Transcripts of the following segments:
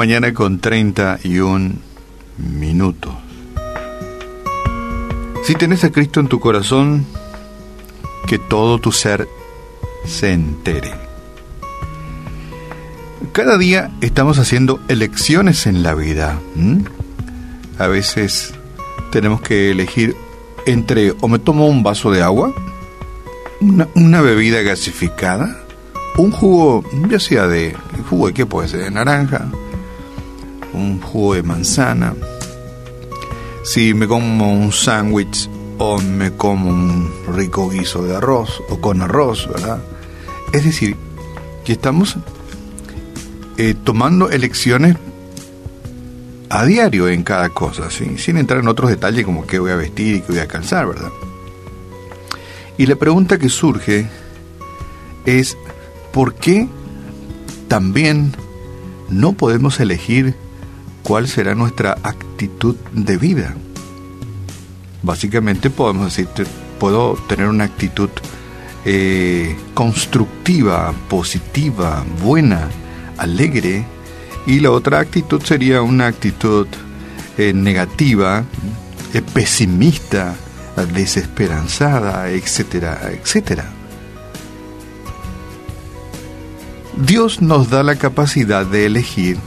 mañana con 31 minutos. Si tenés a Cristo en tu corazón, que todo tu ser se entere. Cada día estamos haciendo elecciones en la vida. A veces tenemos que elegir entre o me tomo un vaso de agua, una, bebida gasificada, un jugo, ya sea de jugo de qué puede ser, de naranja, un jugo de manzana, si me como un sándwich o me como un rico guiso de arroz o con arroz, ¿verdad? Es decir, que estamos eh, tomando elecciones a diario en cada cosa, sin entrar en otros detalles como qué voy a vestir y qué voy a calzar, ¿verdad? Y la pregunta que surge es, ¿por qué también no podemos elegir cuál será nuestra actitud de vida. Básicamente podemos decir, puedo tener una actitud eh, constructiva, positiva, buena, alegre, y la otra actitud sería una actitud eh, negativa, eh, pesimista, desesperanzada, etcétera, etcétera. Dios nos da la capacidad de elegir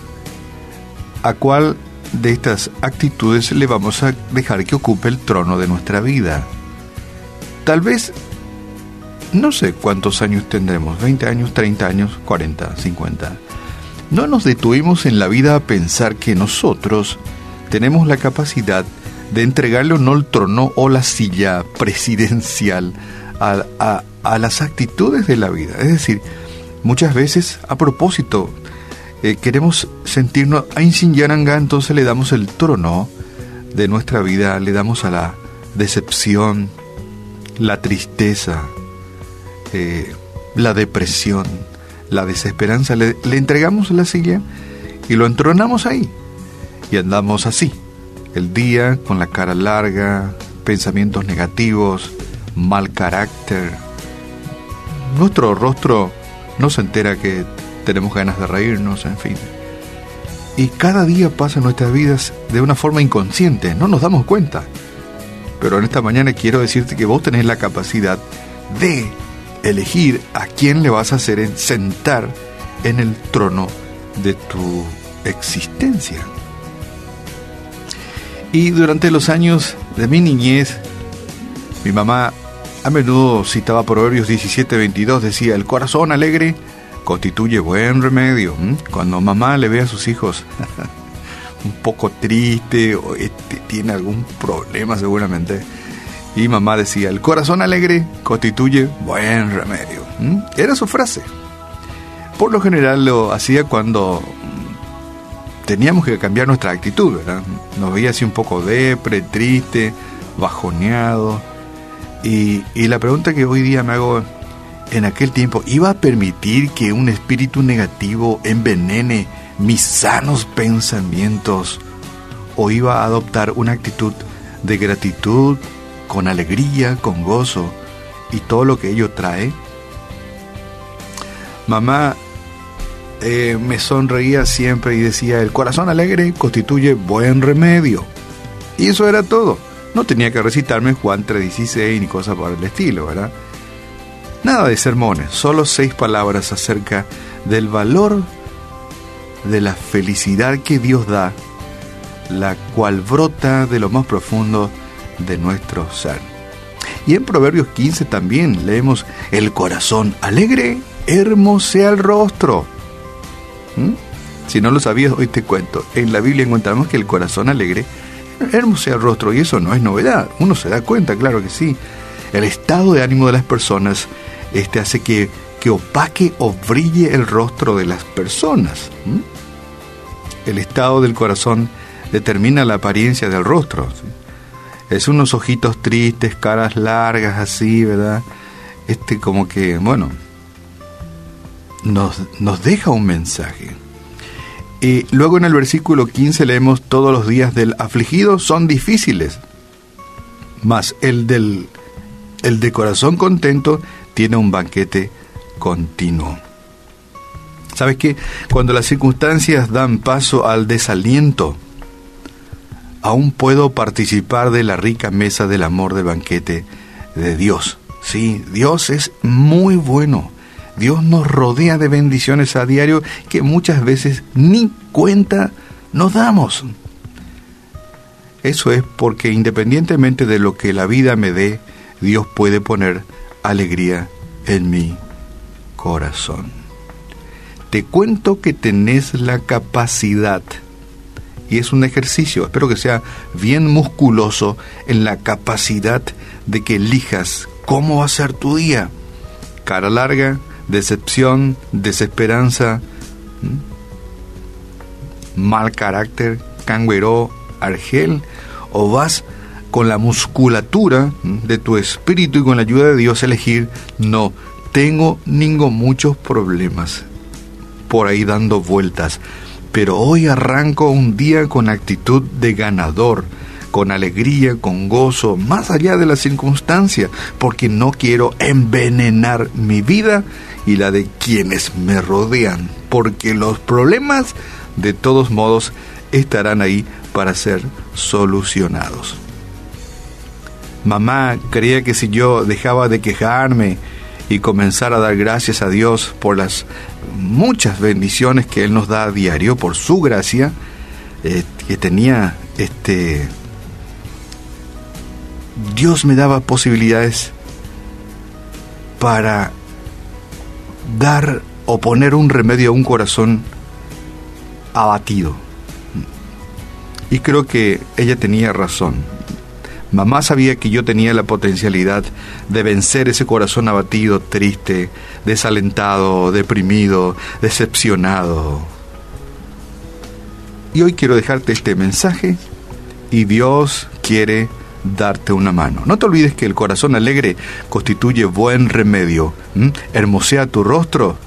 a cuál de estas actitudes le vamos a dejar que ocupe el trono de nuestra vida. Tal vez, no sé cuántos años tendremos, 20 años, 30 años, 40, 50. No nos detuvimos en la vida a pensar que nosotros tenemos la capacidad de entregarle o no el trono o la silla presidencial a, a, a las actitudes de la vida. Es decir, muchas veces a propósito eh, queremos sentirnos a Yaranga, entonces le damos el trono de nuestra vida, le damos a la decepción, la tristeza, eh, la depresión, la desesperanza, le entregamos la silla y lo entronamos ahí. Y andamos así, el día con la cara larga, pensamientos negativos, mal carácter. Nuestro rostro no se entera que tenemos ganas de reírnos, en fin. Y cada día pasa nuestras vidas de una forma inconsciente, no nos damos cuenta. Pero en esta mañana quiero decirte que vos tenés la capacidad de elegir a quién le vas a hacer sentar en el trono de tu existencia. Y durante los años de mi niñez, mi mamá a menudo citaba Proverbios 17:22, decía, el corazón alegre constituye buen remedio. Cuando mamá le ve a sus hijos un poco triste o este, tiene algún problema seguramente, y mamá decía, el corazón alegre constituye buen remedio. Era su frase. Por lo general lo hacía cuando teníamos que cambiar nuestra actitud. Nos veía así un poco depre, triste, bajoneado. Y, y la pregunta que hoy día me hago en aquel tiempo iba a permitir que un espíritu negativo envenene mis sanos pensamientos o iba a adoptar una actitud de gratitud, con alegría, con gozo y todo lo que ello trae. Mamá eh, me sonreía siempre y decía, el corazón alegre constituye buen remedio. Y eso era todo. No tenía que recitarme Juan 3.16 ni cosas por el estilo, ¿verdad? Nada de sermones, solo seis palabras acerca del valor de la felicidad que Dios da, la cual brota de lo más profundo de nuestro ser. Y en Proverbios 15 también leemos, el corazón alegre hermosea el rostro. ¿Mm? Si no lo sabías, hoy te cuento. En la Biblia encontramos que el corazón alegre hermosea el rostro y eso no es novedad. Uno se da cuenta, claro que sí. El estado de ánimo de las personas este hace que, que opaque o brille el rostro de las personas. El estado del corazón determina la apariencia del rostro. Es unos ojitos tristes, caras largas así, ¿verdad? Este como que, bueno, nos, nos deja un mensaje. Y luego en el versículo 15 leemos, todos los días del afligido son difíciles, mas el del el de corazón contento tiene un banquete continuo. ¿Sabes qué? Cuando las circunstancias dan paso al desaliento, aún puedo participar de la rica mesa del amor del banquete de Dios. Sí, Dios es muy bueno. Dios nos rodea de bendiciones a diario que muchas veces ni cuenta nos damos. Eso es porque independientemente de lo que la vida me dé, Dios puede poner alegría en mi corazón. Te cuento que tenés la capacidad, y es un ejercicio, espero que sea bien musculoso, en la capacidad de que elijas cómo va a ser tu día. Cara larga, decepción, desesperanza, mal carácter, canguero, argel, o vas con la musculatura de tu espíritu y con la ayuda de Dios elegir, no, tengo ningún muchos problemas por ahí dando vueltas, pero hoy arranco un día con actitud de ganador, con alegría, con gozo, más allá de la circunstancia, porque no quiero envenenar mi vida y la de quienes me rodean, porque los problemas de todos modos estarán ahí para ser solucionados. Mamá creía que si yo dejaba de quejarme y comenzara a dar gracias a Dios por las muchas bendiciones que Él nos da a diario, por su gracia, eh, que tenía este... Dios me daba posibilidades para dar o poner un remedio a un corazón abatido. Y creo que ella tenía razón. Mamá sabía que yo tenía la potencialidad de vencer ese corazón abatido, triste, desalentado, deprimido, decepcionado. Y hoy quiero dejarte este mensaje y Dios quiere darte una mano. No te olvides que el corazón alegre constituye buen remedio, hermosea tu rostro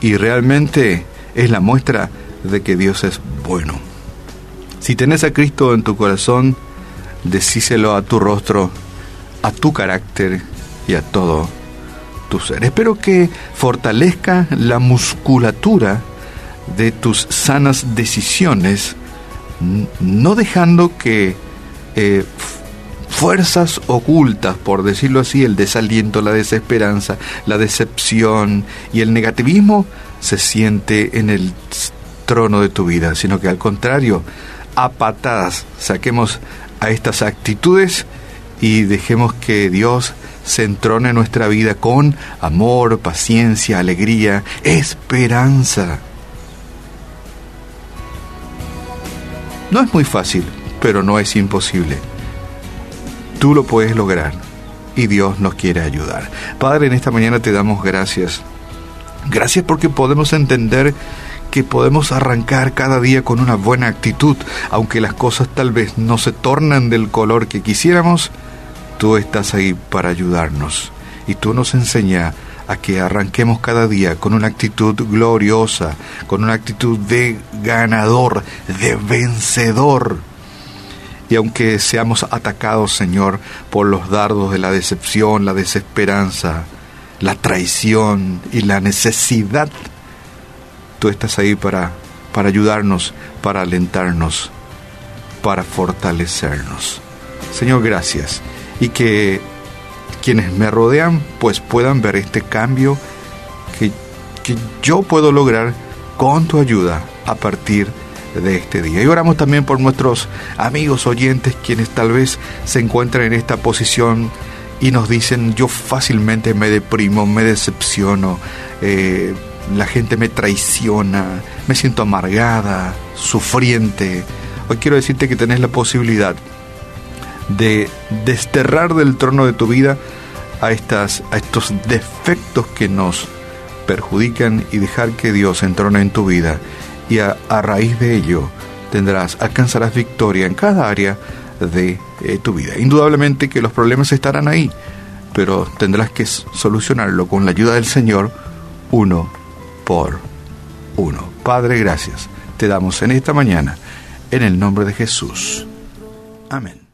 y realmente es la muestra de que Dios es bueno. Si tenés a Cristo en tu corazón, decíselo a tu rostro, a tu carácter y a todo tu ser. Espero que fortalezca la musculatura de tus sanas decisiones, no dejando que eh, fuerzas ocultas, por decirlo así, el desaliento, la desesperanza, la decepción y el negativismo se siente en el trono de tu vida, sino que al contrario, a patadas saquemos a estas actitudes y dejemos que Dios se entrone en nuestra vida con amor, paciencia, alegría, esperanza. No es muy fácil, pero no es imposible. Tú lo puedes lograr y Dios nos quiere ayudar. Padre, en esta mañana te damos gracias. Gracias porque podemos entender que podemos arrancar cada día con una buena actitud, aunque las cosas tal vez no se tornan del color que quisiéramos, tú estás ahí para ayudarnos y tú nos enseñas a que arranquemos cada día con una actitud gloriosa, con una actitud de ganador, de vencedor. Y aunque seamos atacados, Señor, por los dardos de la decepción, la desesperanza, la traición y la necesidad estás ahí para, para ayudarnos, para alentarnos, para fortalecernos. Señor, gracias. Y que quienes me rodean pues puedan ver este cambio que, que yo puedo lograr con tu ayuda a partir de este día. Y oramos también por nuestros amigos oyentes quienes tal vez se encuentran en esta posición y nos dicen yo fácilmente me deprimo, me decepciono, eh, la gente me traiciona, me siento amargada, sufriente. Hoy quiero decirte que tenés la posibilidad de desterrar del trono de tu vida a, estas, a estos defectos que nos perjudican y dejar que Dios entrone en tu vida y a, raíz de ello tendrás, alcanzarás victoria en cada área de eh, tu vida. Indudablemente que los problemas estarán ahí, pero tendrás que solucionarlo con la ayuda del Señor uno por uno. Padre, gracias. Te damos en esta mañana, en el nombre de Jesús. Amén.